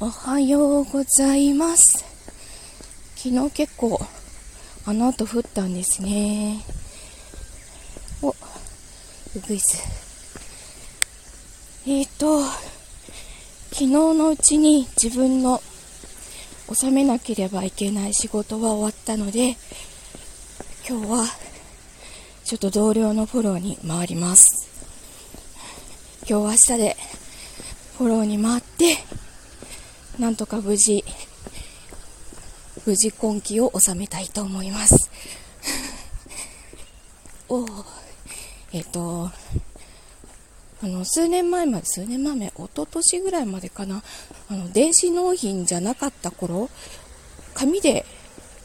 おはようございます。昨日結構あの後降ったんですね。お、うぐいす。えっ、ー、と、昨日のうちに自分の収めなければいけない仕事は終わったので、今日はちょっと同僚のフォローに回ります。今日は明日でフォローに回っ、なんとか無事、無事今季を収めたいと思います。おえっ、ー、と、あの、数年前まで、数年前一昨年ぐらいまでかな、あの、電子納品じゃなかった頃、紙で、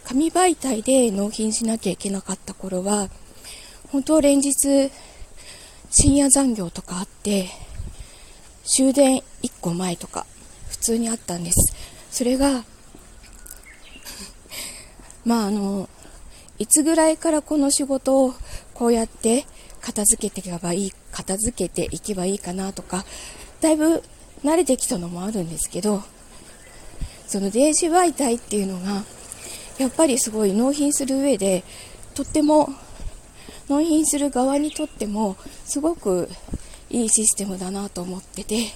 紙媒体で納品しなきゃいけなかった頃は、本当連日、深夜残業とかあって、終電1個前とか、通にあったんです。それが、まああの、いつぐらいからこの仕事をこうやって片付けていけばいい、片付けていけばいいかなとか、だいぶ慣れてきたのもあるんですけど、その電子媒体っていうのが、やっぱりすごい納品する上で、とっても、納品する側にとっても、すごくいいシステムだなと思ってて、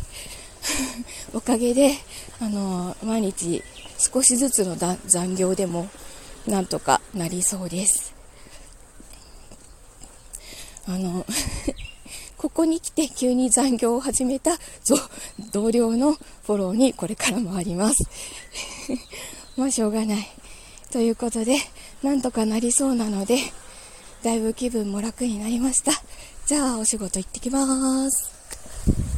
おかげで、あの毎日少しずつの残業でもなんとかなりそうです。あの ここに来て急に残業を始めた同僚のフォローにこれからもあります。まあしょうがない。ということで、なんとかなりそうなので、だいぶ気分も楽になりました。じゃあお仕事行ってきます。